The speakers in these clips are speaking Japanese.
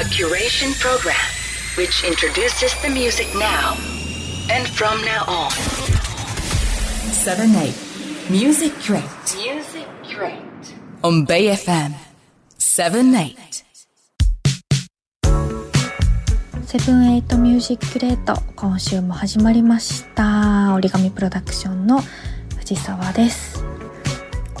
A curation program which introduces the music now and from now on. 7 8 Music Crate Music Crate. on Bay FM 7 8 seven eight Music Crate 今週も始まりました origami PRODUCTIONS の藤沢です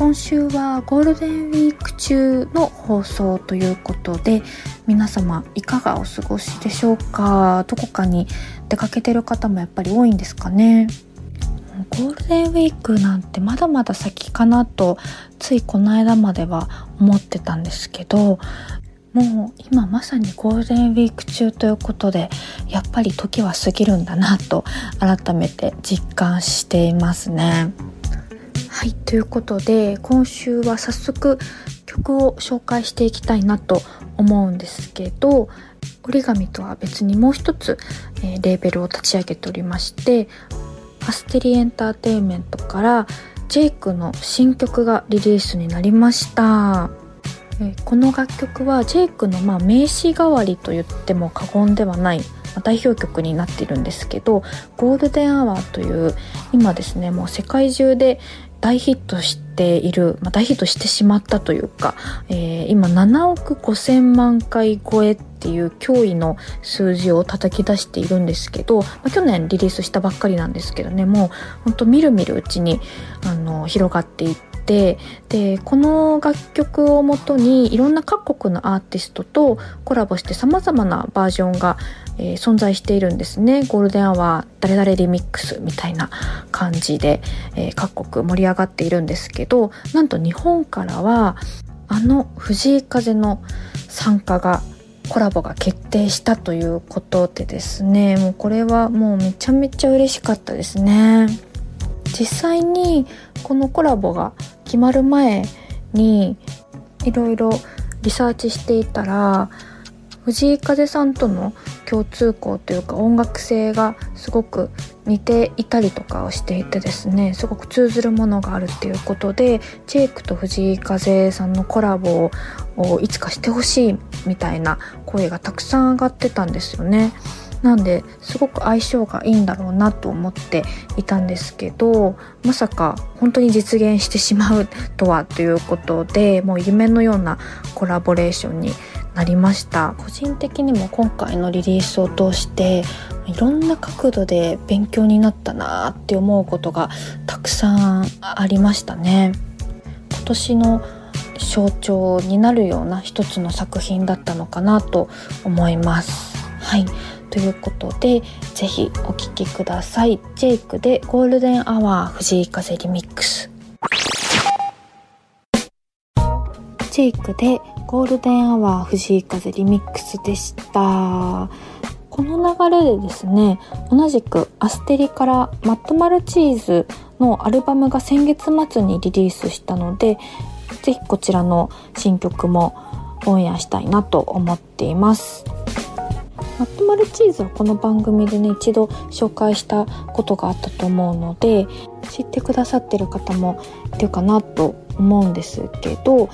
今週はゴールデンウィーク中の放送ということで皆様いかがお過ごしでしょうか？どこかに出かけてる方もやっぱり多いんですかね？ゴールデンウィークなんてまだまだ先かなとついこの間までは思ってたんですけどもう今まさにゴールデンウィーク中ということでやっぱり時は過ぎるんだなと改めて実感していますね。はいということで今週は早速曲を紹介していきたいなと思うんですけど折り紙とは別にもう一つ、えーレーベルを立ち上げておりまして ASTERI ENTERTAINMENT から JVKE の新曲がリリースになりました。えーこの楽曲は JVKE のまあ名刺代わりと言っても過言ではない代表曲になっているんですけど「 golden hour」という今ですねもう世界中で大ヒットしている、まあ、大ヒットしてしまったというか、えー今7億5,000万回超えっていう驚異の数字を叩き出しているんですけど、まあ、去年リリースしたばっかりなんですけどねもうほんとみるみるうちにあの広がっていってでこの楽曲をもとにいろんな各国のアーティストとコラボしてさまざまなバージョンが、えー存在しているんですね。 golden hour 誰々リミックスみたいな感じで、えー各国盛り上がっているんですけどなんと日本からはあの藤井風の参加がコラボが決定したということでですね。もうこれはもうめちゃめちゃ嬉しかったですね。実際にこのコラボが決まる前にいろいろリサーチしていたら藤井風さんとの共通項というか音楽性がすごく似ていたりとかをしていてですねすごく通ずるものがあるっていうことでジェイクと藤井風さんのコラボをいつかしてほしいみたいな声がたくさん上がってたんですよね。なんですごく相性がいいんだろうなと思っていたんですけどまさか本当に実現してしまうとはということでもう夢のようなコラボレーションになりました。個人的にも今回のリリースを通していろんな角度で勉強になったなって思うことがたくさんありましたね。今年の象徴になるような一つの作品だったのかなと思います。はい。ということでぜひお聴きください。 JVKE で golden hour 藤井風リミックス。JVKE で golden hour 藤井風リミックスでした。この流れでですね同じく ASTERI から Matt Maltese のアルバムが先月末にリリースしたのでぜひこちらの新曲もオンエアしたいなと思っています。 Matt Maltese はこの番組でね一度紹介したことがあったと思うので知ってくださってる方もいるかなと思うんですけど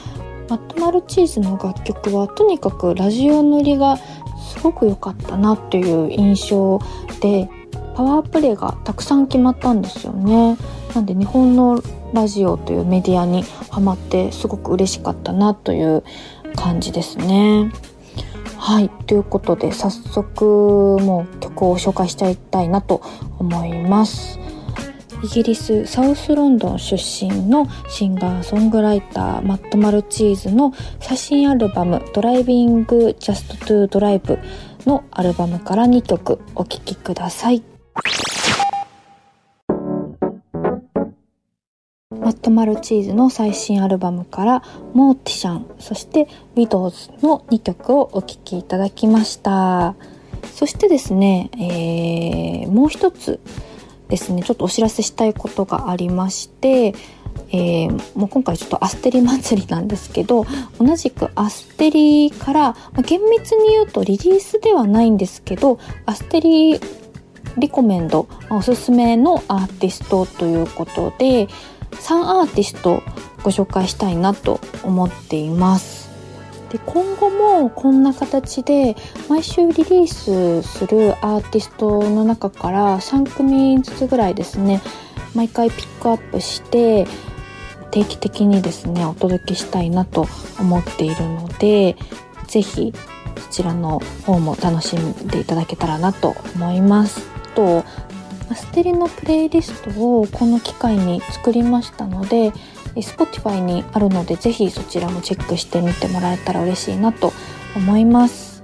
マットマルチーズの楽曲はとにかくラジオ乗りがすごく良かったなっていう印象でパワープレイがたくさん決まったんですよね。なんで日本のラジオというメディアにハマってすごく嬉しかったなという感じですね。はいということで早速もう曲を紹介していたいなと思います。イギリスサウスロンドン出身のシンガーソングライターマット・マルチーズの最新アルバム「ドライビング・ジャスト・トゥ・ドライブ」のアルバムから2曲お聴きください。マット・マルチーズの最新アルバムから「モーティシャン」そして「ウィドウズ」の2曲をお聴きいただきました。そしてですね、えーもう一つですねちょっとお知らせしたいことがありまして、えーもう今回ちょっとアステリ祭りなんですけど同じくアステリから、まあ厳密に言うとリリースではないんですけどアステリリコメンドまあおすすめのアーティストということで3アーティストご紹介したいなと思っています。で今後もこんな形で毎週リリースするアーティストの中から3組ずつぐらいですね毎回ピックアップして定期的にですねお届けしたいなと思っているので是非そちらの方も楽しんでいただけたらなと思います。とステレのプレイリストをこの機会に作りましたので Spotify にあるのでぜひそちらもチェックしてみてもらえたら嬉しいなと思います。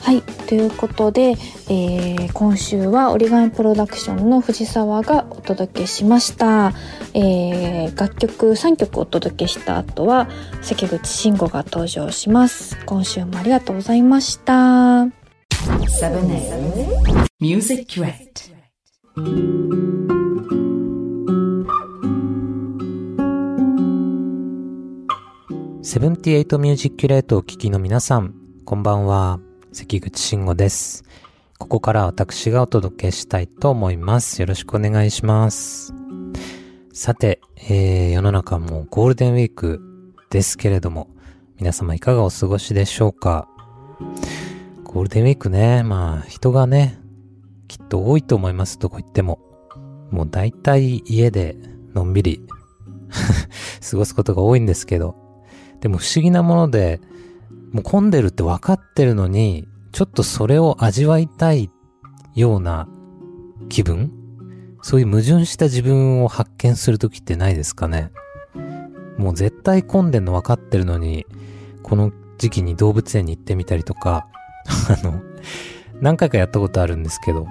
はいということで、えー、今週は折り紙プロダクションの藤沢がお届けしました、えー、楽曲3曲お届けした後は関口慎吾が登場します。今週もありがとうございました。ミュージックレッド78ミュージックレートを聴きの皆さん、こんばんは。関口慎吾です。ここから私がお届けしたいと思います。よろしくお願いします。さて、えー、世の中もゴールデンウィークですけれども、皆様いかがお過ごしでしょうか？ゴールデンウィークね、まあ人がね、きっと多いと思います、どこ行っても。もう大体家でのんびり 過ごすことが多いんですけど、でも不思議なもので、もう混んでるって分かってるのに、ちょっとそれを味わいたいような気分？そういう矛盾した自分を発見するときってないですかね？もう絶対混んでんの分かってるのに、この時期に動物園に行ってみたりとか、あの、何回かやったことあるんですけど、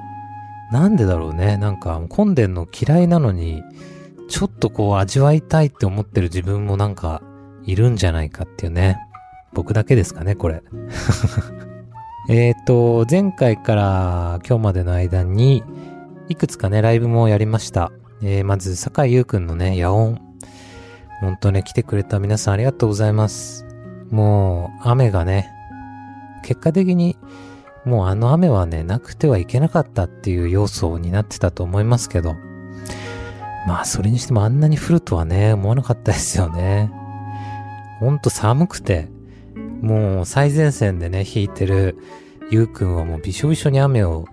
なんでだろうね？なんか混んでんの嫌いなのに、ちょっとこう味わいたいって思ってる自分もなんかいるんじゃないかっていうね。僕だけですかね、これ。えっと、前回から今日までの間に、いくつかね、ライブもやりました。えー、まず、坂井優くんのね、野音。ほんとね、来てくれた皆さんありがとうございます。もう、雨がね、結果的に、もうあの雨はね、なくてはいけなかったっていう要素になってたと思いますけど、まあ、それにしてもあんなに降るとはね、思わなかったですよね。ほんと寒くて、もう最前線でね、弾いてるゆうくんはもうびしょびしょに雨を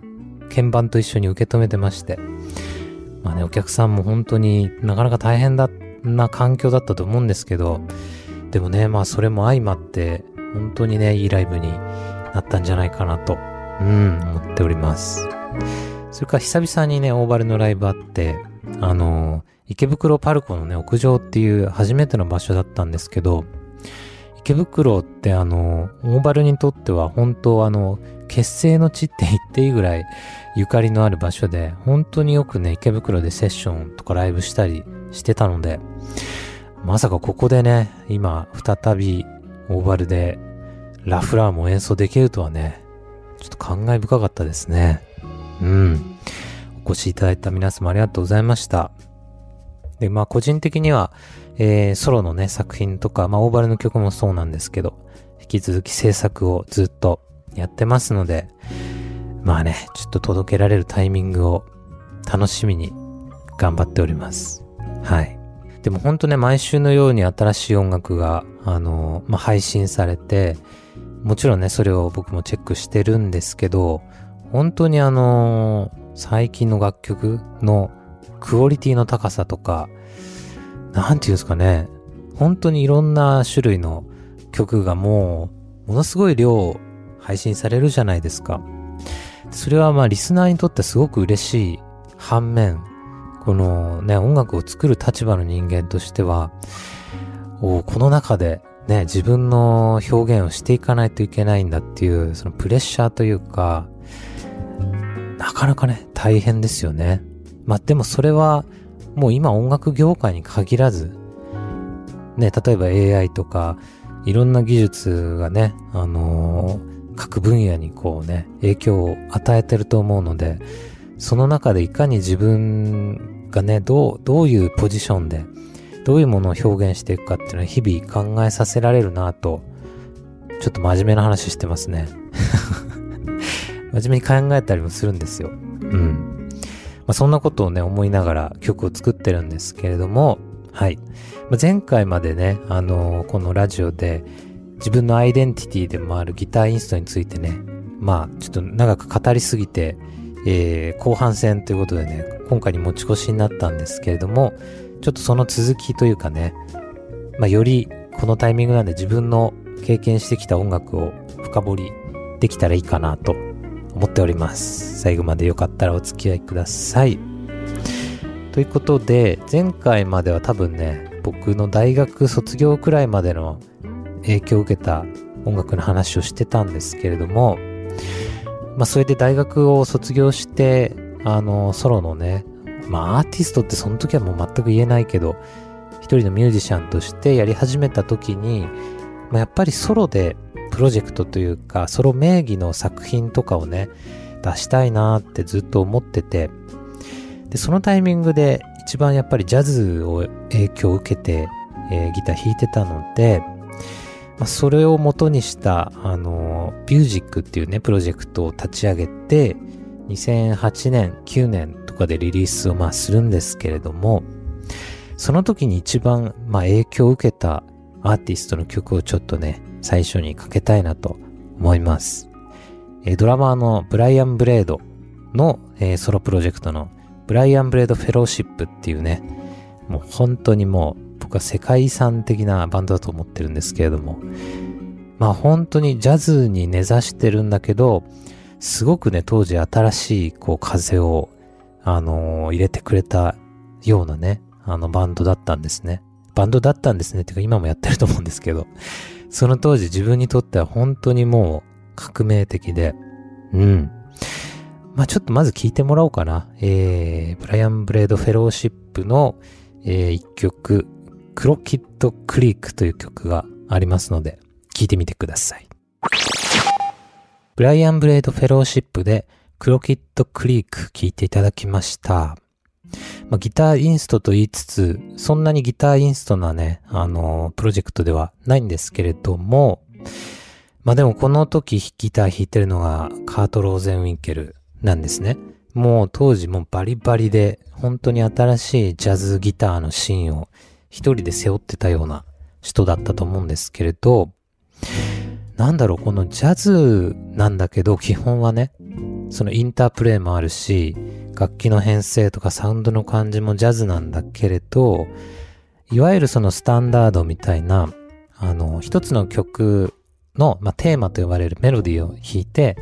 鍵盤と一緒に受け止めてまして。まあね、お客さんも本当になかなか大変だな環境だったと思うんですけど、でもね、まあそれも相まって、本当にね、いいライブになったんじゃないかなと、うん、思っております。それから久々にね、オーバルのライブあって、あの池袋パルコのね、屋上っていう初めての場所だったんですけど、池袋ってあの、オーバルにとっては本当あの、結成の地って言っていいぐらいゆかりのある場所で、本当によくね、池袋でセッションとかライブしたりしてたので、まさかここでね、今、再びオーバルでラフラーも演奏できるとはね、ちょっと感慨深かったですね。うん。お越しいただいた皆様ありがとうございました。で、まあ個人的には、えー、ソロのね、作品とか、まあ、オーバルの曲もそうなんですけど、引き続き制作をずっとやってますので、まあね、ちょっと届けられるタイミングを楽しみに頑張っております。はい。でもほんとね、毎週のように新しい音楽が、あの、まあ、配信されて、もちろんね、それを僕もチェックしてるんですけど、本当にあの最近の楽曲のクオリティの高さとか、なんていうんですかね、本当にいろんな種類の曲がもう、ものすごい量配信されるじゃないですか。それはまあリスナーにとってすごく嬉しい反面、このね、音楽を作る立場の人間としては、おこの中でね、自分の表現をしていかないといけないんだっていう、そのプレッシャーというか、なかなかね、大変ですよね。まあでもそれは、もう今音楽業界に限らず、ね、例えば AI とか、いろんな技術がね、あのー、各分野にこうね、影響を与えてると思うので、その中でいかに自分がね、どう、どういうポジションで、どういうものを表現していくかっていうのは日々考えさせられるなと、ちょっと真面目な話してますね。真面目に考えたりもするんですよ。うん。まあ、そんなことをね、思いながら曲を作ってるんですけれども、はい。まあ、前回までね、あのー、このラジオで自分のアイデンティティでもあるギターインストについてね、まあ、ちょっと長く語りすぎて、えー、後半戦ということでね、今回に持ち越しになったんですけれども、ちょっとその続きというかね、まあ、よりこのタイミングなんで自分の経験してきた音楽を深掘りできたらいいかなと思っております。最後までよかったらお付き合いください。ということで、前回までは多分ね、僕の大学卒業くらいまでの影響を受けた音楽の話をしてたんですけれども、まあそれで大学を卒業して、あの、ソロのね、まあアーティストってその時はもう全く言えないけど、一人のミュージシャンとしてやり始めた時に、まあ、やっぱりソロでプロジェクトというか、ソロ名義の作品とかをね、出したいなってずっと思ってて、で、そのタイミングで一番やっぱりジャズを影響を受けて、えー、ギター弾いてたので、まあ、それを元にした、あのー、ビュージックっていうね、プロジェクトを立ち上げて、2008年、9年とかでリリースをまあするんですけれども、その時に一番まあ影響を受けたアーティストの曲をちょっとね、最初にかけたいなと思います。えー、ドラマーのブライアン・ブレードの、えー、ソロプロジェクトのブライアン・ブレード・フェローシップっていうね、もう本当にもう僕は世界遺産的なバンドだと思ってるんですけれども、まあ本当にジャズに根ざしてるんだけど、すごくね、当時新しいこう風を、あのー、入れてくれたようなね、あのバンドだったんですね。バンドだったんですね。ってか今もやってると思うんですけど、その当時自分にとっては本当にもう革命的で、うん。まあちょっとまず聞いてもらおうかな。えー、ブライアン・ブレード・フェローシップの、えー、一曲、クロキッド・クリークという曲がありますので、聞いてみてください。ブライアン・ブレード・フェローシップで、クロキッド・クリーク聞いていただきました。まあ、ギターインストと言いつつ、そんなにギターインストなね、あのー、プロジェクトではないんですけれども、まあでもこの時ギター弾いてるのがカート・ローゼンウィンケルなんですね。もう当時もバリバリで本当に新しいジャズギターのシーンを一人で背負ってたような人だったと思うんですけれど、なんだろう、このジャズなんだけど基本はね、そのインタープレイもあるし、楽器の編成とかサウンドの感じもジャズなんだけれど、いわゆるそのスタンダードみたいな、あの、一つの曲の、まあ、テーマと呼ばれるメロディーを弾いて、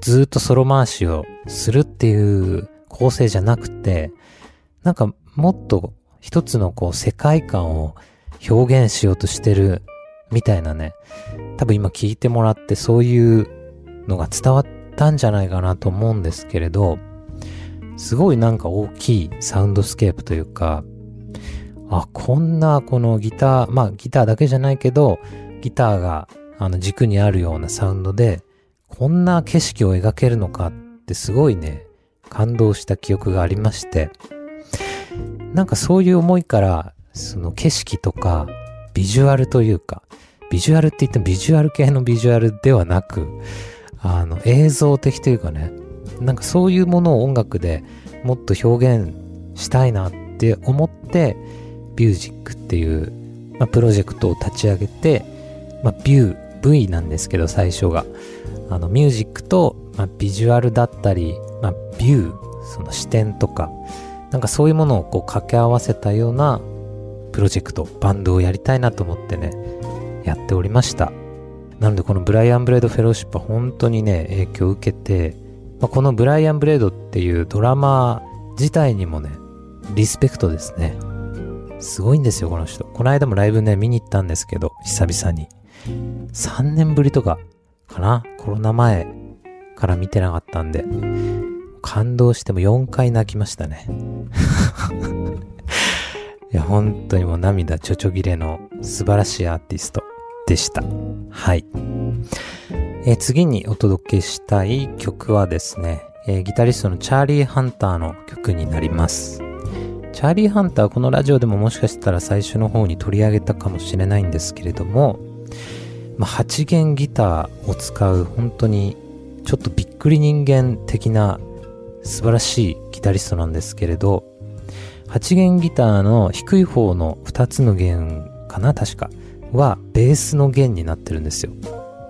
ずっとソロ回しをするっていう構成じゃなくて、なんかもっと一つのこう世界観を表現しようとしてるみたいなね、多分今聞いてもらってそういうのが伝わったんじゃないかなと思うんですけれど、すごいなんか大きいサウンドスケープというか、あ、こんなこのギター、まあギターだけじゃないけど、ギターがあの軸にあるようなサウンドで、こんな景色を描けるのかってすごいね、感動した記憶がありまして、なんかそういう思いから、その景色とか、ビジュアルというか、ビジュアルって言ってもビジュアル系のビジュアルではなく、あの映像的というかね、なんかそういうものを音楽でもっと表現したいなって思って、ビュージックっていう、まあ、プロジェクトを立ち上げて、まあ、ビュー、V なんですけど最初が。あの、ミュージックと、まあ、ビジュアルだったり、まあ、ビュー、その視点とか、なんかそういうものをこう掛け合わせたようなプロジェクト、バンドをやりたいなと思ってね、やっておりました。なのでこのブライアン・ブレード・フェローシップは本当にね、影響を受けて、まあ、このブライアン・ブレードっていうドラマ自体にもね、リスペクトですね。すごいんですよ、この人。この間もライブね、見に行ったんですけど、久々に。3年ぶりとか、かな？コロナ前から見てなかったんで、感動しても4回泣きましたね。いや、本当にもう涙ちょちょぎれの素晴らしいアーティストでした。はい。えー、次にお届けしたい曲はですね、えー、ギタリストのチャーリー・ハンターの曲になります。チャーリー・ハンターこのラジオでももしかしたら最初の方に取り上げたかもしれないんですけれども、まあ、8弦ギターを使う本当にちょっとびっくり人間的な素晴らしいギタリストなんですけれど、8弦ギターの低い方の2つの弦かな確かはベースの弦になってるんですよ。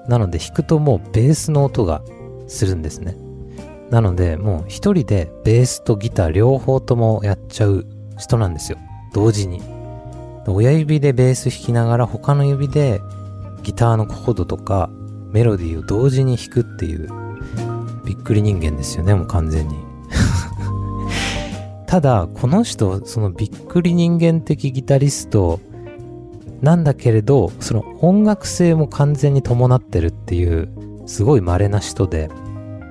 なので弾くともうベースの音がするんですね。なのでもう一人でベースとギター両方ともやっちゃう人なんですよ。同時に。親指でベース弾きながら他の指でギターのコードとかメロディーを同時に弾くっていうびっくり人間ですよね、もう完全に。ただ、この人、そのびっくり人間的ギタリストなんだけれど、その音楽性も完全に伴ってるっていう、すごい稀な人で、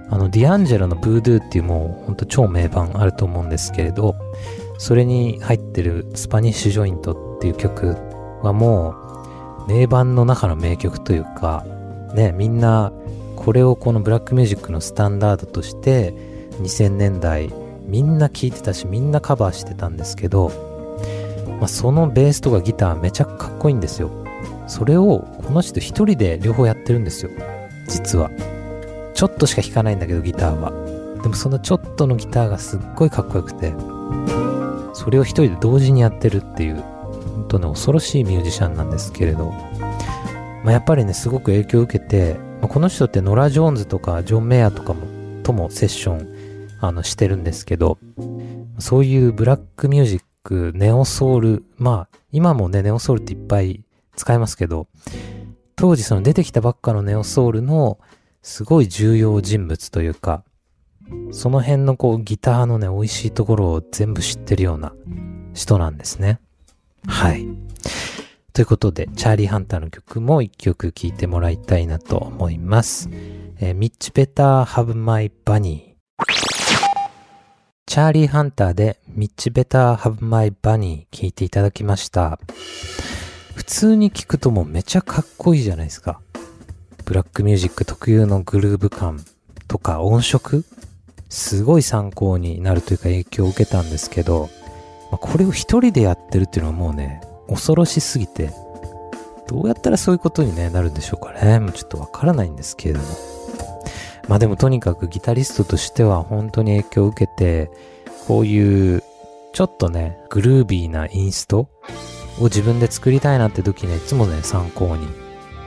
あの、ディアンジェロのブードゥーっていうもうほんと超名盤あると思うんですけれど、それに入ってるスパニッシュジョイントっていう曲はもう名盤の中の名曲というか、ね、みんなこれをこのブラックミュージックのスタンダードとして2000年代みんな聴いてたしみんなカバーしてたんですけどまあ、そのベースとかギターめちゃかっこいいんですよ。それをこの人一人で両方やってるんですよ。実は。ちょっとしか弾かないんだけどギターは。でもそのちょっとのギターがすっごいかっこよくて、それを一人で同時にやってるっていう、本当ね、恐ろしいミュージシャンなんですけれど、まあ、やっぱりね、すごく影響を受けて、まあ、この人ってノラ・ジョーンズとかジョン・メアとかも、ともセッション、あの、してるんですけど、そういうブラックミュージック、ネオソウル、まあ、今もね、ネオソウルっていっぱい使いますけど、当時その出てきたばっかのネオソウルのすごい重要人物というか、その辺のこうギターのね、美味しいところを全部知ってるような人なんですね。はい。ということで、チャーリー・ハンターの曲も一曲聴いてもらいたいなと思います。えー、ミッチ・ベター・ハブ・マイ・バニー。チャーリー・ハンターでミッチ・ベター・ハブ・マイ・バニー聞いていただきました。普通に聞くともうめちゃかっこいいじゃないですか。ブラックミュージック特有のグルーヴ感とか音色すごい参考になるというか影響を受けたんですけど、まあ、これを一人でやってるっていうのはもうね、恐ろしすぎて、どうやったらそういうことに、ね、なるんでしょうかね。もうちょっとわからないんですけれども。まあでもとにかくギタリストとしては本当に影響を受けて、こういうちょっとね、グルービーなインストを自分で作りたいなって時にいつもね、参考に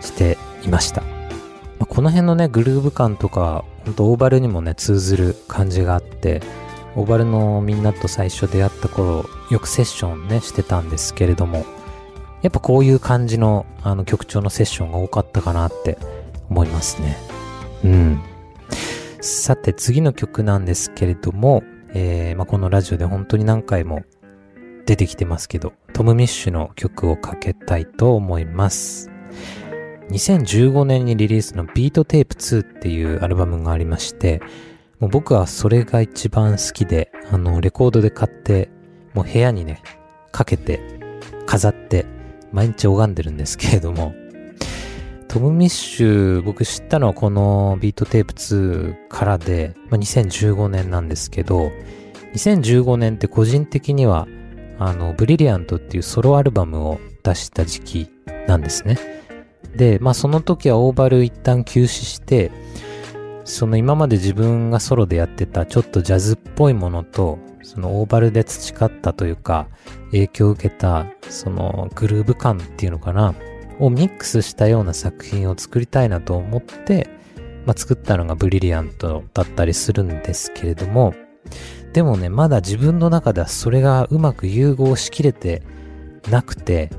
していました。まあ、この辺のね、グルーヴ感とか、ほんとオーバルにもね、通ずる感じがあって、オーバルのみんなと最初出会った頃、よくセッションね、してたんですけれども、やっぱこういう感じの、あの、曲調のセッションが多かったかなって思いますね。うん。さて次の曲なんですけれども、えーまあ、このラジオで本当に何回も出てきてますけど、トム・ミッシュの曲をかけたいと思います。2015年にリリースのビートテープ2っていうアルバムがありまして、もう僕はそれが一番好きで、あの、レコードで買って、もう部屋にね、かけて、飾って、毎日拝んでるんですけれども、Tom Misch、僕知ったのはこの Beat Tape 2からで、まあ、2015年なんですけど、2015年って個人的には、あの、 Brilliant っていうソロアルバムを出した時期なんですね。で、まあその時は Ovall 一旦休止して、その今まで自分がソロでやってたちょっとジャズっぽいものと、その Ovall で培ったというか、影響を受けた、そのグルーヴ感っていうのかな、をミックスしたような作品を作りたいなと思って、まあ、作ったのがブリリアントだったりするんですけれども、でもね、まだ自分の中ではそれがうまく融合しきれてなくて、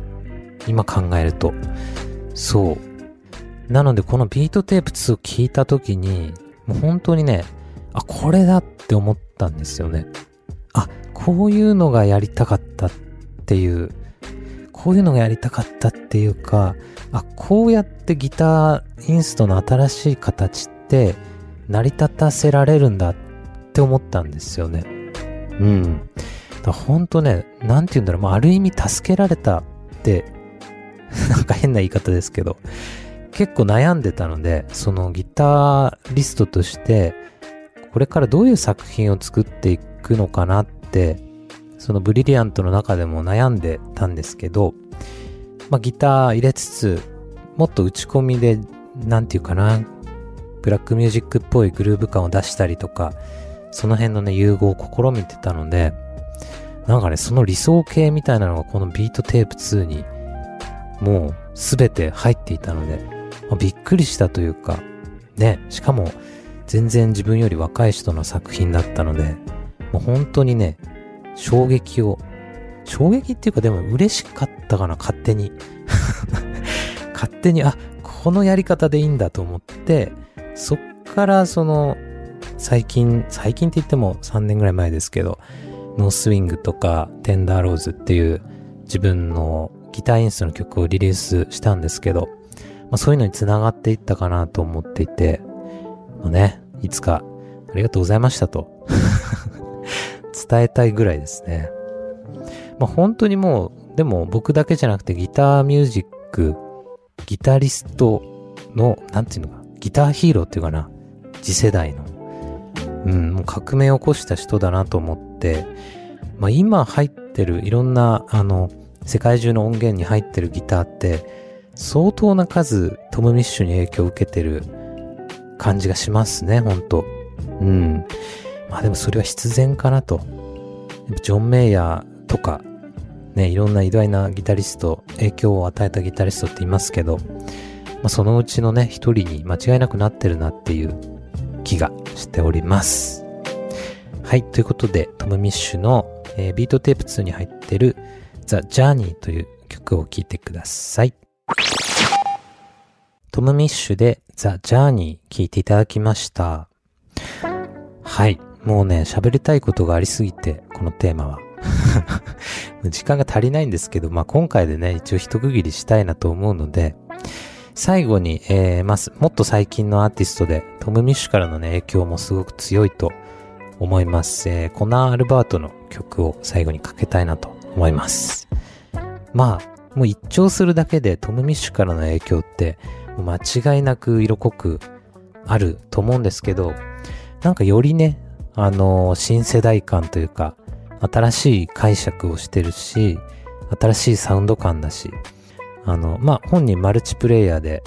今考えると。そう。なのでこのビートテープ2を聞いた時に、もう本当にね、あ、これだって思ったんですよね。あ、こういうのがやりたかったっていうこういうのがやりたかったっていうか、あ、こうやってギターインストの新しい形って成り立たせられるんだって思ったんですよね。うん。だほんとね、なんて言うんだろう、まあ、ある意味助けられたって、なんか変な言い方ですけど、結構悩んでたので、そのギタリストとして、これからどういう作品を作っていくのかなってそのブリリアントの中でも悩んでたんですけど、まあ、ギター入れつつ、もっと打ち込みで、なんていうかな、ブラックミュージックっぽいグルーヴ感を出したりとか、その辺のね、融合を試みてたので、なんかね、その理想形みたいなのがこのビートテープ2にもうすべて入っていたので、まあびっくりしたというか、ね、しかも全然自分より若い人の作品だったので、もう本当にね、衝撃を、衝撃っていうかでも嬉しかったかな、勝手に。勝手に、あ、このやり方でいいんだと思って、そっからその、最近、最近って言っても3年ぐらい前ですけど、ノースウィングとかテンダーローズっていう自分のギターインストの曲をリリースしたんですけど、まあ、そういうのに繋がっていったかなと思っていて、まあね、いつかありがとうございましたと伝えたいぐらいですね。まあ本当にもう、でも僕だけじゃなくてギターミュージック、ギタリストの、なんていうのか、ギターヒーローっていうかな、次世代の、うん、もう革命を起こした人だなと思って、まあ今入ってるいろんな、あの、世界中の音源に入ってるギターって、相当な数トム・ミッシュに影響を受けてる感じがしますね、ほんと。うん。まあでもそれは必然かなと。ジョン・メイヤーとか、ね、いろんな偉大なギタリスト、影響を与えたギタリストっていますけど、まあそのうちのね、一人に間違いなくなってるなっていう気がしております。はい、ということで、トム・ミッシュの、えービートテープ2に入ってる The Journey という曲を聴いてください。トム・ミッシュで The Journey 聴いていただきました。はい。もうね、喋りたいことがありすぎて、このテーマは。時間が足りないんですけど、まあ、今回でね、一応一区切りしたいなと思うので、最後に、えー、まあ、もっと最近のアーティストで、トム・ミッシュからのね、影響もすごく強いと思います。えー、コナー・アルバートの曲を最後にかけたいなと思います。まあ、もう一聴するだけでトム・ミッシュからの影響って、間違いなく色濃くあると思うんですけど、なんかよりね、あのー新世代感というか、新しい解釈をしてるし、新しいサウンド感だし、あの、まあ、本人マルチプレイヤーで、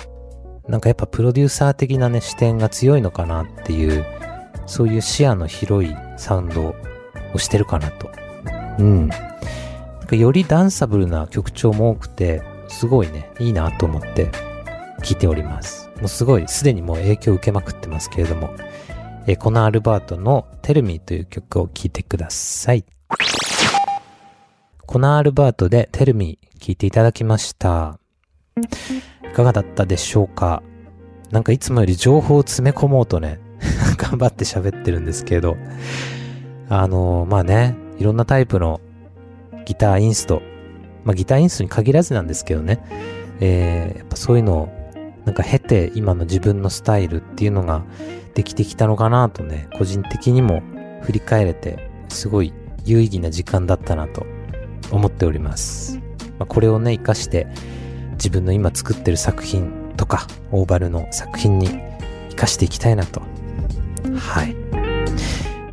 なんかやっぱプロデューサー的なね、視点が強いのかなっていう、そういう視野の広いサウンドをしてるかなと。うん。なんかよりダンサブルな曲調も多くて、すごいね、いいなと思って聞いております。もうすごい、すでにもう影響を受けまくってますけれども、えーコナー・アルバートの Tell Me という曲を聴いてください。コナー・アルバートで Tell Me 聴いていただきました。いかがだったでしょうか？なんかいつもより情報を詰め込もうとね、頑張って喋ってるんですけど、あのーまあね、いろんなタイプのギターインスト、まあギターインストに限らずなんですけどね、えーやっぱそういうのをなんか経て今の自分のスタイルっていうのができてきたのかなとね、個人的にも振り返れて、すごい有意義な時間だったなと思っております。まあ、これをね、活かして自分の今作ってる作品とか、オーバルの作品に活かしていきたいなと。はい。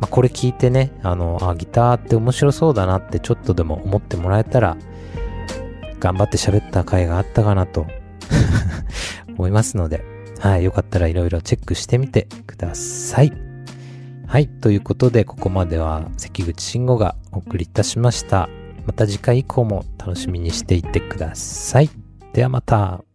まあ、これ聞いてね、あの、あ、ギターって面白そうだなってちょっとでも思ってもらえたら、頑張って喋った回があったかなと 思いますので、はい、よかったらいろいろチェックしてみてください。はい、ということで、ここまでは関口慎吾がお送りいたしました。また次回以降も楽しみにしていてください。ではまた。